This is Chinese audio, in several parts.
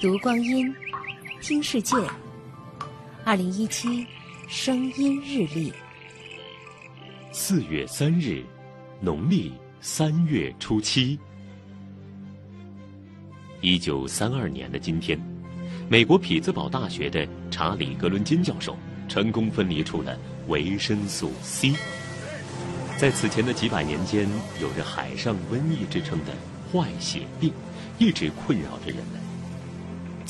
读光阴，听世界。二零一七声音日历，四月三日，农历三月初七。一九三二年的今天，美国匹兹堡大学的查理·格伦金教授成功分离出了维生素 C。在此前的几百年间，有着“海上瘟疫”之称的坏血病，一直困扰着人们。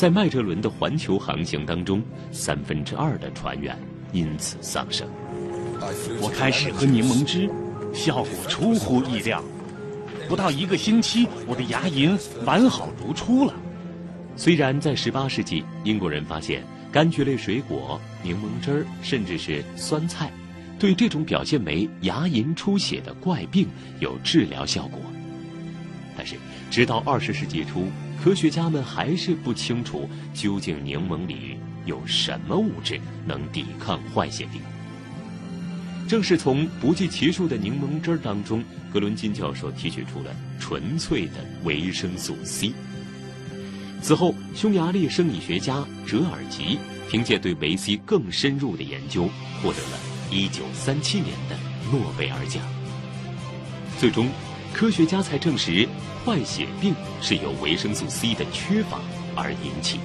在麦哲伦的环球航行当中，三分之二的船员因此丧生。我开始喝柠檬汁，效果出乎意料。不到一个星期，我的牙龈完好如初了。虽然在18世纪，英国人发现柑橘类水果、柠檬汁儿，甚至是酸菜，对这种表现为牙龈出血的怪病有治疗效果，但是直到20世纪初。科学家们还是不清楚究竟柠檬里有什么物质能抵抗坏血病。正是从不计其数的柠檬汁儿当中，格伦金教授提取出了纯粹的维生素 C。此后，匈牙利生理学家哲尔吉凭借对维 C 更深入的研究，获得了1937年的诺贝尔奖。最终。科学家才证实，坏血病是由维生素 C 的缺乏而引起的。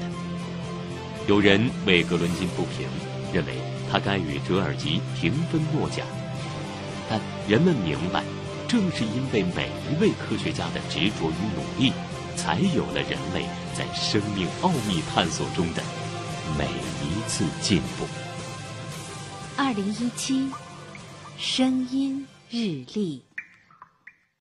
有人为格伦金不平，认为他该与折尔吉平分诺奖。但人们明白，正是因为每一位科学家的执着与努力，才有了人类在生命奥秘探索中的每一次进步。二零一七，声音日历。